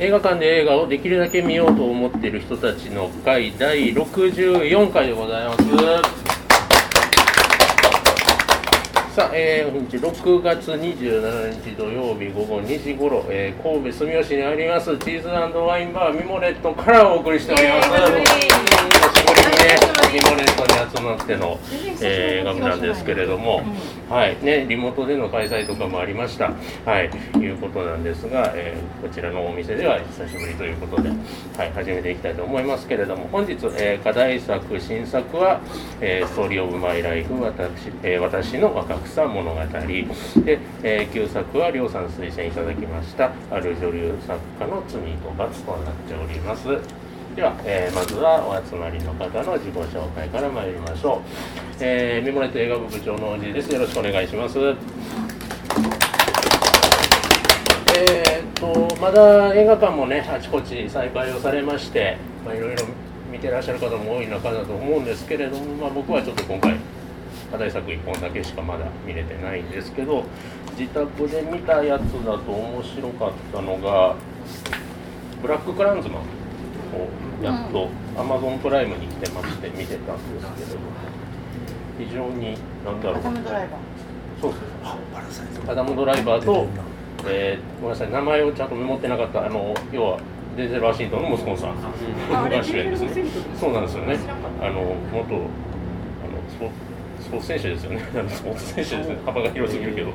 映画館で映画をできるだけ見ようと思っている人たちの会第64回でございますさあ、えー、本日6月27日土曜日午後2時ごろ、えー、神戸住吉にありますチーズワインバーミモレットからお送りしております。久しぶりにね、ミモレットに集まっての、え画部なんですけれども、はい。ね、リモートでの開催とかもありました。はい、いうことなんですが、えー、こちらのお店では久しぶりということで、はい、始めていきたいと思いますけれども、本日、えー、課題作、新作は、えー、ストーリーオブマイライフ、私、えー、私の若草物語。で、えー、旧作は亮さん推薦いただきましたある女流作家の罪と罰となっておりますでは、えー、まずはお集まりの方の自己紹介から参りましょう、えー、ミモレット映画部部長のおじいです。よろしくお願いします。え、っとまだ映画館もねあちこち再開をされましてまあいろいろ見てらっしゃる方も多い中だと思うんですけれども、まあ、僕はちょっと今回課題作1本だけしかまだ見れてないんですけど自宅で見たやつだと面白かったのが「ブラック・クランズマン」をやっと Amazon プライムに来てまして見てたんですけど非常に何だろう。そうそう。アダム・ドライバーと、えー、ごめんなさい名前をちゃんとメモってなかったあの要はデゼル・ワシントンの息子さん。が主演ですね。そうなんですよね。あの元あのスポスポーツ選手ですよね。スポーツ選手ですね。幅が広すぎるけど。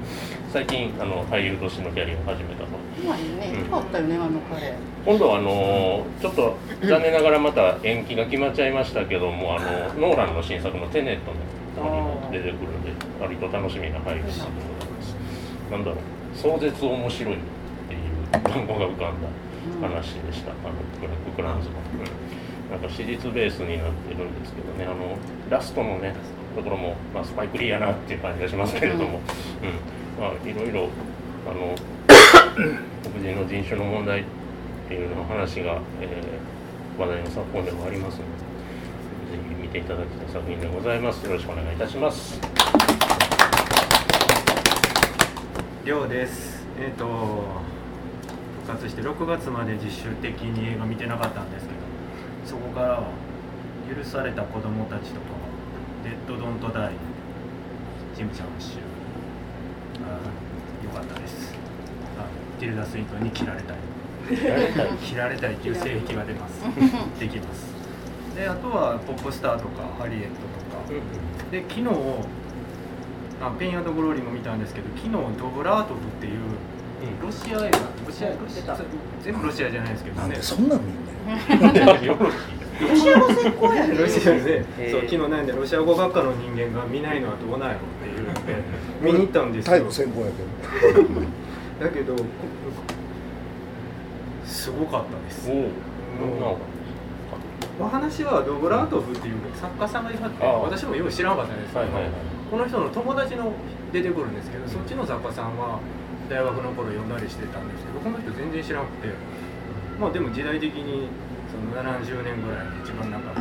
最近あの俳優としてのキャリアを始めたと今ね、うん、かったよねあの彼今度はあのちょっと残念ながらまた延期が決まっちゃいましたけどもあのノーランの新作の「テネット」のにも出てくるんで割と楽しみな俳優さんでございます。なんだろう。壮絶面白いっていう単語が浮かんだ話でした、あのブラック・クランズの、うん、なんか史実ベースになってるんですけどね。あのラストのねところも、まあ、スパイクリーやなっていう感じがしますけれども、うん。まあ、いろいろあの黒人の人種の問題っていうの話が、えー、話題の昨今でもありますのでぜひ見ていただきたい作品でございます。よろしくお願いいたします。りょうです。えっ、ー、と復活して6月まで自主的に映画見てなかったんですけどそこからは許された子供たちとかデッド・ドント・ダイジム・チャムシュよかったですあティルダ・スイントンに切られたい切られたいっていう性癖が出ます。できます。であとはポップスターとかハリエットとか。で昨日あペイングローリーも見たんですけど昨日ドブラートフっていうロシア映画。ロシアロシア全部ロシアじゃないですけどね。そんなん見んねロシア語専攻やねロシアで、そう昨日なんでロシア語学科の人間が見ないのはどうなんやろっていうので見に行ったんですよ。専攻やけどだけどすごかったです。お話はドブラートフっていう作家さんがいはって私もよく知らなかったんですけど、この人の友達の出てくるんですけどそっちの作家さんは大学の頃読んだりしてたんですけどこの人全然知らなくてまあでも時代的にその70年ぐらいで一番なんか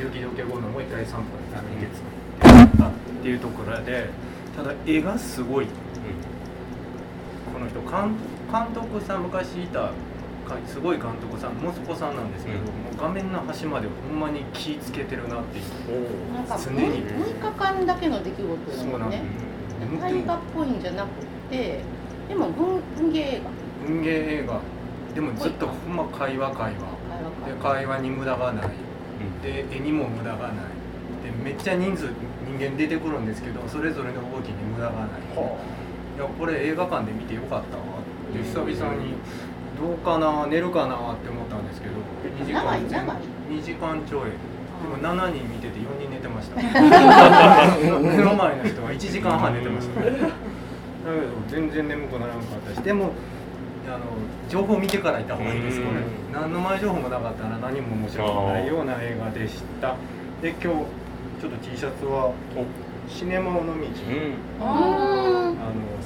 雪解け後のもう一回3分あの月ったっていうところでただ絵がすごい、の人監監督さん昔いたすごい監督さん息子さんなんですけど、うん、もう画面の端までほんまに気ぃつけてるなっていうなんか常に。6日間だけの出来事なのね大河っぽいんじゃなくてでも文文芸映画。文芸映画。でもずっとほんま会話会話。で会話に無駄がない、で絵にも無駄がない。でめっちゃ人数人間出てくるんですけどそれぞれの動きに無駄がない、いやこれ映画館で見てよかったわって久々にどうかな寝るかなって思ったんですけど2時間2時間ちょい。でも7人見てて4人寝てました。目の前の人は1時間半寝てました。だけど全然眠くならなかったし。でもあの情報を見てから行った方がいいですこれ。何の前情報もなかったら何も面白くないような映画でした。で今日ちょっと T シャツはシネマ尾道、うん、あの1000円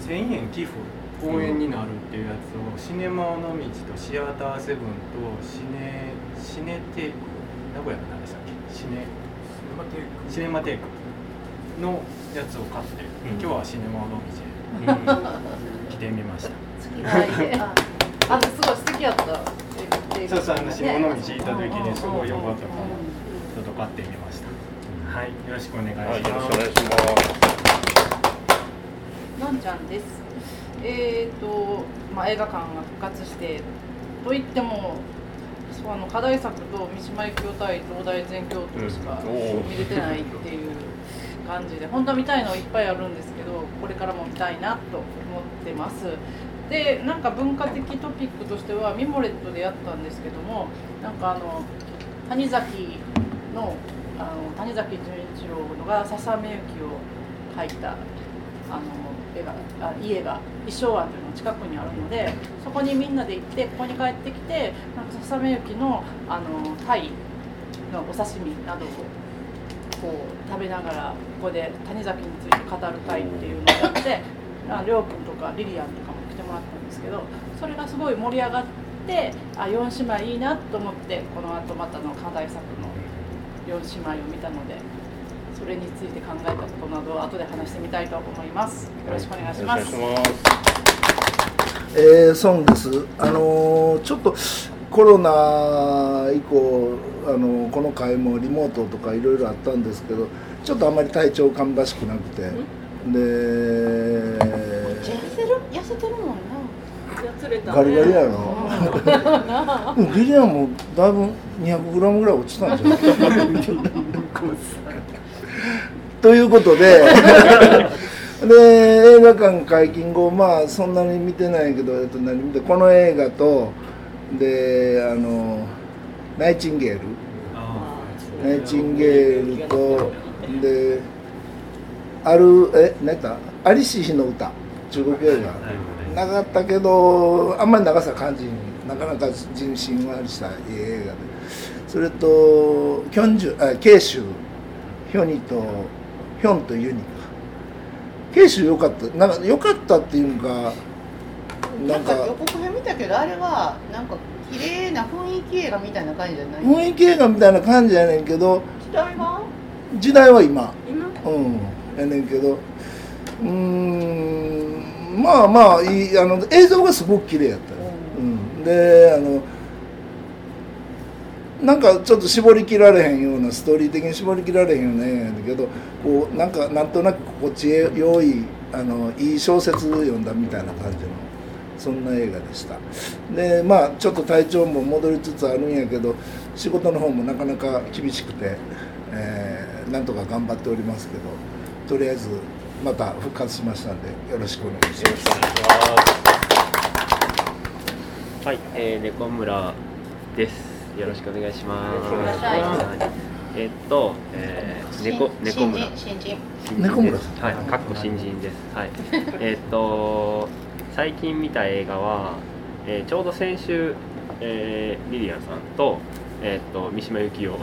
寄付公演になるっていうやつを、シネマ尾道とシアターセブンとシネシネテイク名古屋の何でしたっけ？シネシネマテイク。のやつを買って、うん、今日はシネマ尾道へ、うん、着てみました。あすごい素敵やった。そうそうあの下の道行った時にすごい良かったからちょっと買ってみました。はいよろしくお願いします、はい、よろしくお願いします。のんちゃんですえっ、ー、とまあ映画館が復活してといってもそうあの課題作と三島由紀夫対東大全教頭しか見れてないっていう感じで本当は見たいのいっぱいあるんですけどこれからも見たいなと思ってます。でなんか文化的トピックとしてはミモレットでやったんですけどもなんかあの谷崎のあの谷崎潤一郎のが笹目幸を描いたあの絵があ家が衣装庵というのが近くにあるのでそこにみんなで行ってここに帰ってきてなんか笹目幸のあのタイのお刺身などをこう食べながらここで谷崎について語る会っていうのをやってりょうくんとかリリアンとかも来てもらったんですけどそれがすごい盛り上がってあ4姉妹いいなと思ってこの後またの課題作の4姉妹を見たのでそれについて考えたことなどを後で話してみたいと思います。よろしくお願いします、えー、ソンです。あのー、ちょっとコロナ以降あのこの会もリモートとかいろいろあったんですけどちょっとあんまり体調芳しくなくて。で痩せてる？痩せてるもんな。ガリガリやろ。リリアンもだいぶ 200g ぐらい落ちたんじゃない？ということで。で映画館解禁後まあそんなに見てないけど、えっと、何見てこの映画とであのナイチンゲール。ナイチンゲールとであるえ何やった？アリシヒの歌。中国映画。長かったけどあんまり長さ感じなかなか人心はしたいい映画で。それとキョンジュあ慶州ヒョニとヒョンとユニか。慶州よかった。なんかよかったっていうか。なんか予告編見たけどあれはなんか綺麗な雰囲気映画みたいな感じじゃない？雰囲気映画みたいな感じやねんけど時代は？時代は今。今うん。やねんけど。うん。まあまあいいあの映像がすごく綺麗やった、うん、であのなんかちょっと絞りきられへんようなストーリー的に絞りきられへんような映画やけどこうなんかなんとなく心地よいあのいい小説読んだみたいな感じのそんな映画でしたでまあちょっと体調も戻りつつあるんやけど仕事の方もなかなか厳しくて、えー、なんとか頑張っておりますけどとりあえずまた復活しましたんでよろしくお願いします。はい、えー、猫村です。よろしくお願いします。えー、っと、えー、猫猫村新人猫村はい、かっこ新人です。はい。えっと最近見た映画は、えー、ちょうど先週、えー、リリアンさんとえー、っと三島由紀夫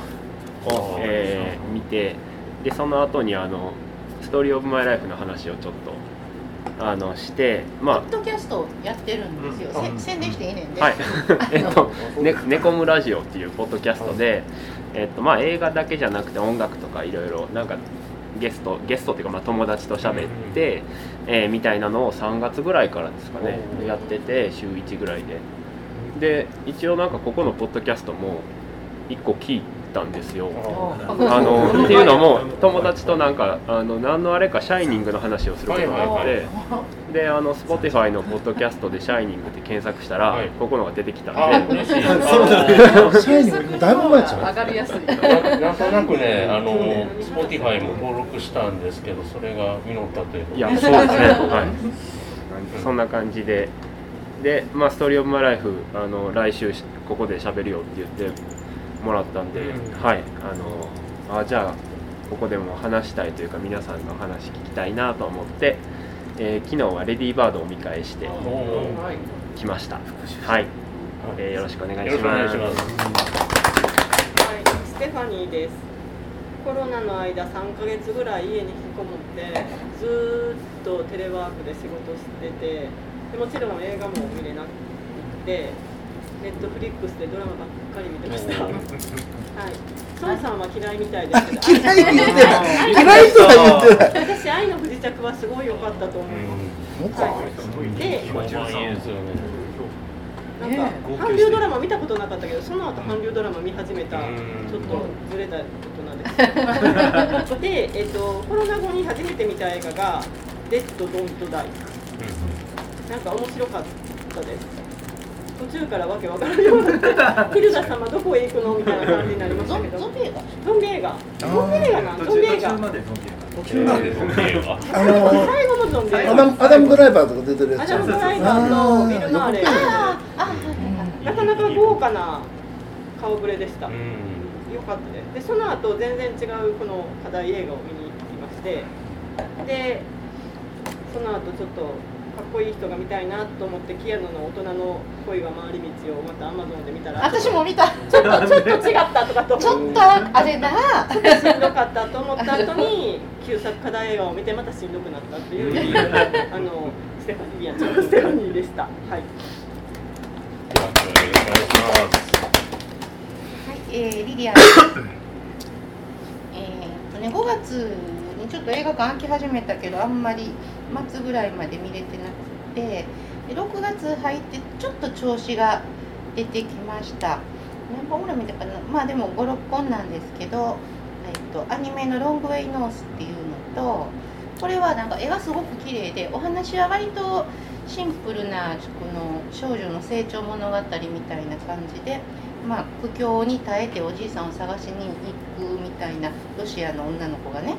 を、えー、見てでその後にあのストーリーオブマイライフの話をちょっとあのしてまあポッドキャストやってるんですよ、うん、宣伝していいねんで、はい。えっと「ね、ネコムラジオ」っていうポッドキャストで、えっとまあ、映画だけじゃなくて音楽とかいろいろなんかゲストゲストっていうかまあ友達と喋って、えー、みたいなのを3月ぐらいからですかねやってて週1ぐらいで。で一応なんかここのポッドキャストも1個聞いてったんですよ。あのっていうのも友達となんかあの何のあれか「シャイニング」の話をすることがあってであの Spotify のポッドキャストで「シャイニング」って検索したら、ここのが出てきたんで。シャイニングだいぶ前じゃん。上がりやすい。なんとなくねあの Spotify も登録したんですけどそれが実ったといういやそうですね。はい。そんな感じで。で、まあ、ストーリー・オブ・マイ・ライフあの来週ここで喋るよって言ってもらったんで、はいあのあじゃあここでも話したいというか皆さんの話聞きたいなと思って、えー、昨日はレディーバードを見返してきました。はい、えー、よろしくお願いします。はい。ステファニーです。コロナの間3か月ぐらい家に引きこもってずっとテレワークで仕事しててでもちろん映画も見れなくてネットフリックスでドラマばっかり見てました。はい。孫さんは嫌いみたいですけど。嫌い嫌いとは言ってない。私愛の不時着はすごい良かったと思います。はい。で、なんか韓流ドラマ見たことなかったけどその後韓流ドラマ見始めたちょっとずれた大人です で、えっと、コロナ後に初めて見た映画が「デッド・ドント・ダイ」なんか面白かったです途中からわけわからんようになってヒルダ様どこへ行くのみたいな感じになりましたけど。ゾンビ映画ゾンビ映画？ゾンビ映画。なゾンビ映画。途中までゾンビ映画。あの最後のゾンビ映画。アダムドライバーとか出てるやつ。アダムドライバーとビル・マーレなかなか豪華な顔ぶれでした。よかったです。でその後全然違うこの課題映画を見に行きまして。でその後ちょっとかっこいい人が見たいなと思ってキアヌの大人の恋が回り道をまたアマゾンで見たら私も見た。ちょっとちょっと違ったとかとちょっとあれだちょっとしんどかったと思った後に旧作課題映画を見てまたしんどくなったっていう あのステファニーリアちゃんステファニーでしたはいはい、えー、リリアン えーとね5月にちょっと映画館開き始めたけどあんまり末ぐらいまで見れてなくてで6月入ってちょっと調子が出てきました。何本ぐらい見たかな？まあでも56本なんですけど、えっと、アニメの「ロングウェイノース」っていうのとこれはなんか絵がすごく綺麗でお話は割とシンプルなこの少女の成長物語みたいな感じで、まあ、苦境に耐えておじいさんを探しに行くみたいなロシアの女の子がね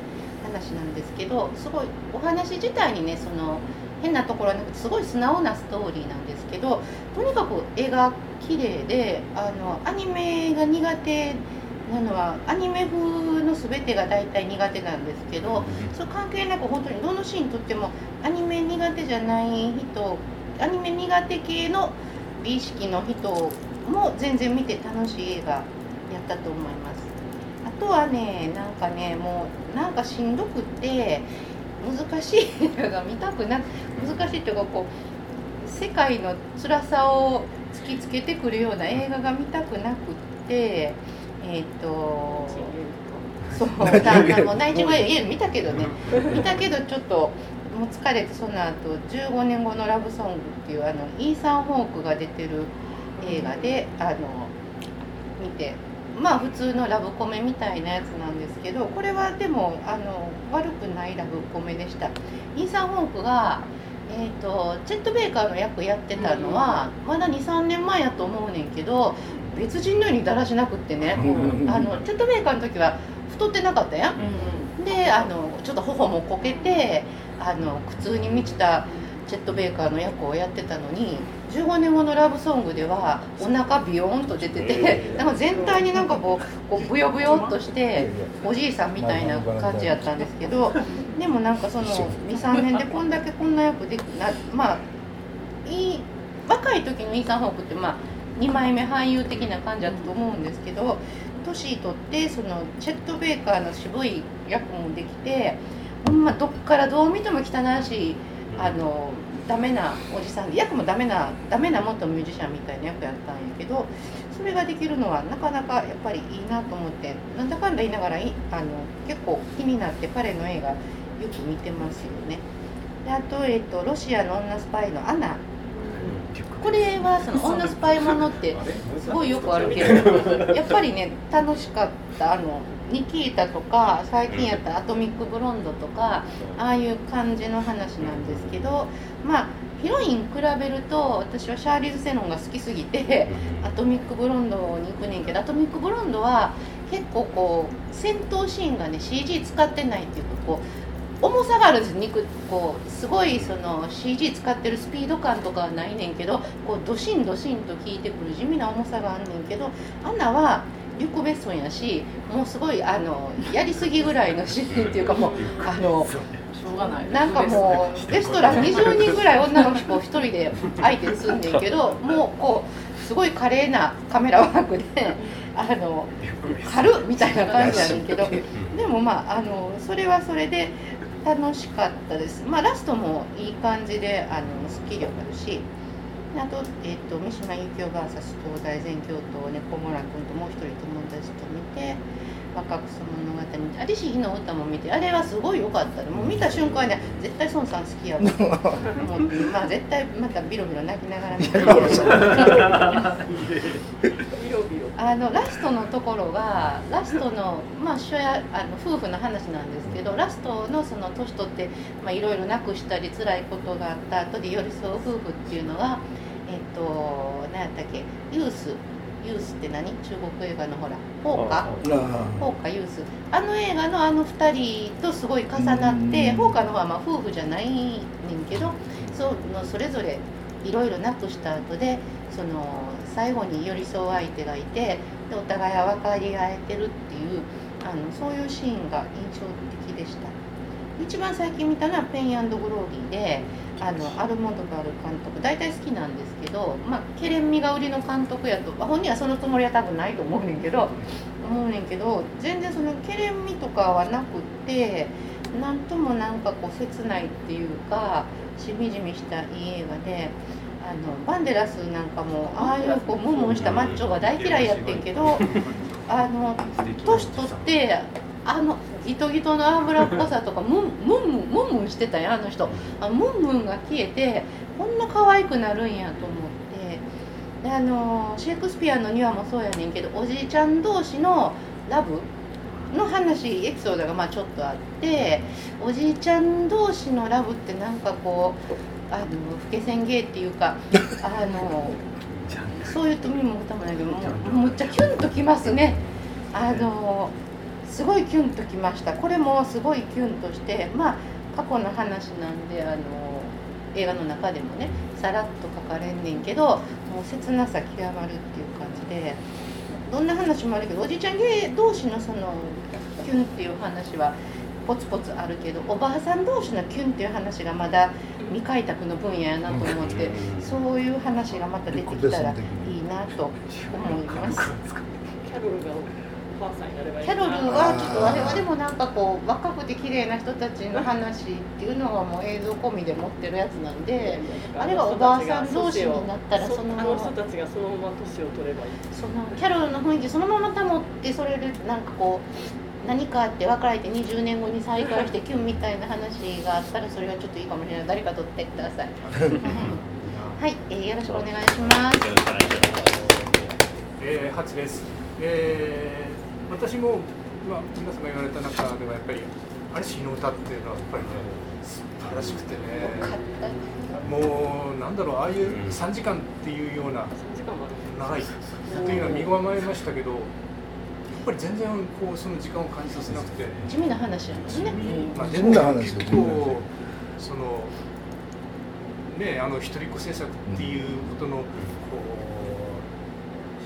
話なんですけどすごいお話自体にねその変なところはなくてすごい素直なストーリーなんですけどとにかく絵が綺麗であのアニメが苦手なのはアニメ風の全てが大体苦手なんですけどそれ関係なく本当にどのシーンとってもアニメ苦手じゃない人アニメ苦手系の美意識の人も全然見て楽しい映画やったと思います。あとはねなんかねもうなんかしんどくって難しい映画が見たくな難しいっていうかこう世界の辛さを突きつけてくるような映画が見たくなくってえっ、ー、とそう。だもうナイチンゲール見たけどね。見たけどちょっともう疲れてその後15年後のラブソングっていうあのイーサン・ホークが出てる映画であの見てまあ普通のラブコメみたいなやつなんですけどこれはでもあの悪くないラブコメでした。イーサン・ホークが、えーと、チェット・ベイカーの役やってたのは、まだ23年前やと思うねんけど別人のようにだらしなくってね、あのチェット・ベイカーの時は太ってなかったやん、うん、であのちょっと頬もこけてあの苦痛に満ちたチェット・ベイカーの役をやってたのに15年後のラブソングではお腹ビヨーンと出てて なんか全体になんかこうこうブヨブヨっとしておじいさんみたいな感じやったんですけどでもなんかその 23年でこんだけこんな役でなまあいい若い時のイーサン・ホークってまあ2枚目俳優的な感じだったと思うんですけど年取ってそのチェット・ベイカーの渋い役もできてほんまどっからどう見ても汚らしいあのダメなおじさんで役もダメなダメな元ミュージシャンみたいな役やったんやけどそれができるのはなかなかやっぱりいいなと思ってなんだかんだ言いながらあの結構気になって彼の映画よく見てますよね。であと,、えっと、ロシアの女スパイの「アナ」これはその女スパイものってすごいよくあるけどやっぱりね楽しかったあのニキータとか最近やったアトミックブロンドとかああいう感じの話なんですけどまあヒロイン比べると私はシャーリーズ・セロンが好きすぎてアトミックブロンドに行くねんけどアトミックブロンドは結構こう戦闘シーンがね CG 使ってないっていうかこう重さがあるんです肉。こうすごいその CG 使ってるスピード感とかはないねんけどこうドシンドシンと効いてくる地味な重さがあんねんけどアンナはリュック・ベッソンやしもうすごいあのやりすぎぐらいのシーンっていうかもうあのなんかもうレストラン20人ぐらい女の子1人で相手すんねんけどもうこうすごい華麗なカメラワークであの軽みたいな感じやねんけどでもまああのそれはそれで楽しかったです。まあラストもいい感じであのスッキリわかるしあと,、えーと、三島由紀夫 VS 東大全教頭猫村君ともう一人友達と見て若草物語見て有志日の歌も見てあれはすごい良かったもう見た瞬間に絶対孫さん好きやわ もうまあ絶対またビロビロ泣きながら見て。あのラストのところがラストのまあ初夜あの夫婦の話なんですけどラストのその年取ってまあいろいろなくしたり辛いことがあった後で寄り添う夫婦っていうのがえっ、と何やったっけ？ユース。ユースって何？中国映画のほら。放火放火ユース。あの映画のあの2人とすごい重なって放火の方はまあ夫婦じゃないねんけどそのそれぞれいろいろなくした後でその最後に寄り添う相手がいてでお互いは分かり合えてるっていうあのそういうシーンが印象的でした。一番最近見たのは「ペングローリーで」あのアルモンドバル監督大体好きなんですけど、まあ、ケレン味が売りの監督やと、まあ、本人はそのつもりは多分ないと思うねんけど思うねんけど全然そのケレン味とかはなくってなんともなんかこう切ないっていうかしみじみしたいい映画で。あのバンデラスなんかもああいうこうムンムンしたマッチョが大嫌いやってんけどあの年取ってあのギトギトの油っぽさとかムンムンムンムンしてたんやあの人。あムンムンが消えてこんな可愛くなるんやと思って。であのシェイクスピアの庭もそうやねんけどおじいちゃん同士のラブの話エピソードがまあちょっとあっておじいちゃん同士のラブってなんかこうあの老け線芸っていうかあの そういうとみも歌もないけどもむっちゃキュンときますね。あのすごいキュンときました。これもすごいキュンとしてまあ過去の話なんであの映画の中でもねさらっと書かれんねんけどもう切なさ極まるっていう感じでどんな話もあるけどおじいちゃん芸同士のそのキュンっていう話はポツポツあるけどおばあさん同士のキュンっていう話がまだ未開拓の分野やなと思ってそういう話がまた出てきたらいいなと思います。キャロルはちょっと我々もなんかこう若くて綺麗な人たちの話っていうのはもう映像込みで持ってるやつなんであれがおばあさん同士になったらそのあの人たちがそのまま年を取ればいい。そのキャロルの雰囲気そのまま保ってそれでなんかこう何かあって別れて20年後に再会してキュンみたいな話があったらそれはちょっといいかもしれない。誰か撮ってください。はい、えー、よろしくお願いします。えー、8です、えー私も、まあ、皆さんが言われた中ではやっぱり「嵐日の歌」っていうのはやっぱりね素晴らしくてね。もうなんだろうああいう3時間っていうような長いっていうのは見ごまれましたけどやっぱり全然こうその時間を感じさせなくて。地味な話なんですね、まあ、でも結構そのねあの一人っ子政策っていうことのこう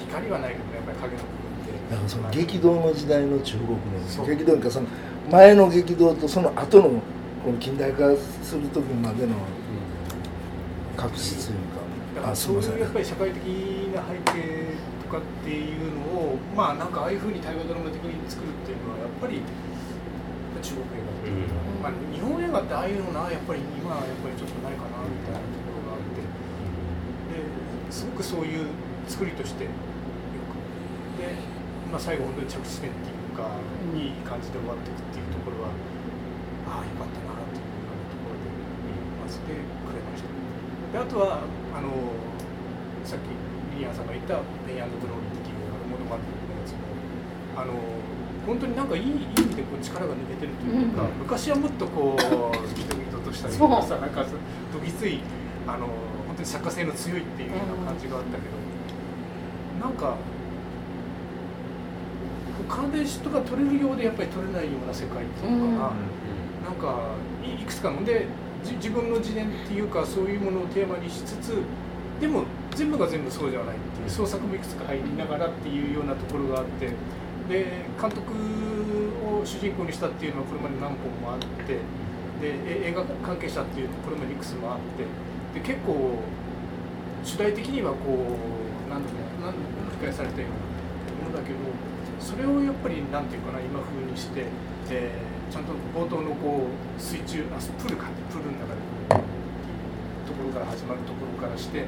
光はないけどねやっぱり影の激動の時代の中国の激動かその前の激動とその後のこの近代化する時までの確執というか、あそういうやっぱり社会的な背景とかっていうのをまあなんかああいうふうに大河ドラマ的に作るっていうのはやっぱり中国映画っていうか、うん、まあ、日本映画ってああいうのなやっぱり今はやっぱりちょっとないかなみたいなところがあって。ですごくそういう作りとしてまあ、最後本当に着地点っていうか、いい感じで終わっていくっていうところはああよかったなっていうようなところでまずてくれました。であとはあのさっきリリアンさんが言った「ペイングローリー」っていうあのモノマネのやつもあの本当になんかいい意味でこう力が抜けてるというか、うん、昔はもっとこうギトギトとしたりとかさなんかどぎついあの本当に作家性の強いっていうような感じがあったけど、うん、なんか関連とか取れるようでやっぱり取れないような世界っていうのかな、うん、なんかいくつかので自分の自伝っていうかそういうものをテーマにしつつでも全部が全部そうではないっていう創作もいくつか入りながらっていうようなところがあってで監督を主人公にしたっていうのはこれまで何本もあってで映画関係者っていうこれまでいくつもあってで結構主題的にはこう何度も何度も繰り返されたようなものだけどそれをやっぱりなんていうかな今風にして、えー、ちゃんと冒頭のこう水中あプールかプールの中でこうところから始まるところからして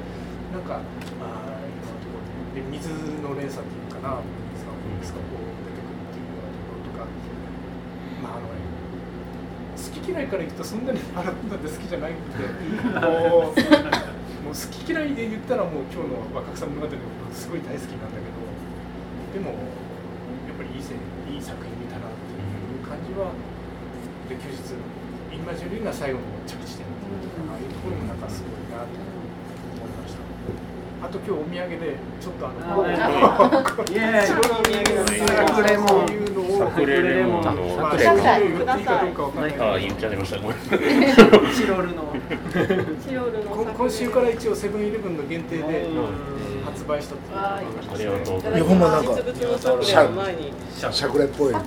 なんかあーいろんなところで水の連鎖っていうかな水が水がこう出てくるっていうようなところとかまああの好き嫌いからいくとそんなに洗ったって好きじゃないんでもう好き嫌いで言ったらもう今日の若草物語のすごい大好きなんだけどでもいいせいい作品見たなっていう感じはで休日インマジュリーが最後の着地点っていうかああいうところもなんかすごいなと思いました。あと今日お土産でちょっとあのイエーイ白のお土産ですサクレレモンのサクレレモンのまあください言っていいかどうかわかんないけどあ言っちゃいましたごめんチロルのチロルの今週から一応セブンイレブンの限定で発売したっていうありがとうございいやほんまなんか実物のサクレっぽいま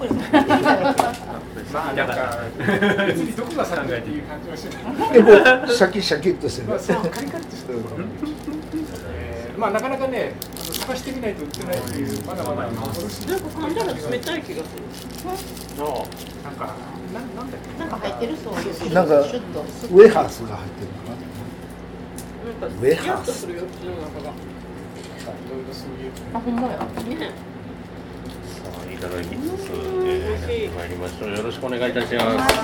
あなんか別にどこがサクレっていう感じはしないでもシャキシャキっとしてるまあそうカリカリとしてるまあなかなかねあの探してみないと売ってないっていうまだまだ。幻なんか噛んだら冷たい気がする。なんかななんだっけなんか入ってるそうですなんかシュッとウェハースが入ってるのかななんかウェハースするよ口の中がいろいろそういうあほんまやねさあいただきつつ、えー、参りましょうよろしくお願いいたします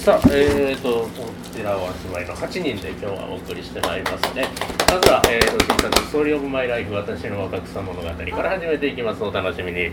さあ、えーと、こちらお集まりの8人で今日はお送りしてまいりますね。まずは、えーと、新作ストーリーオブマイライフ私の若草物語から始めていきます。お楽しみに。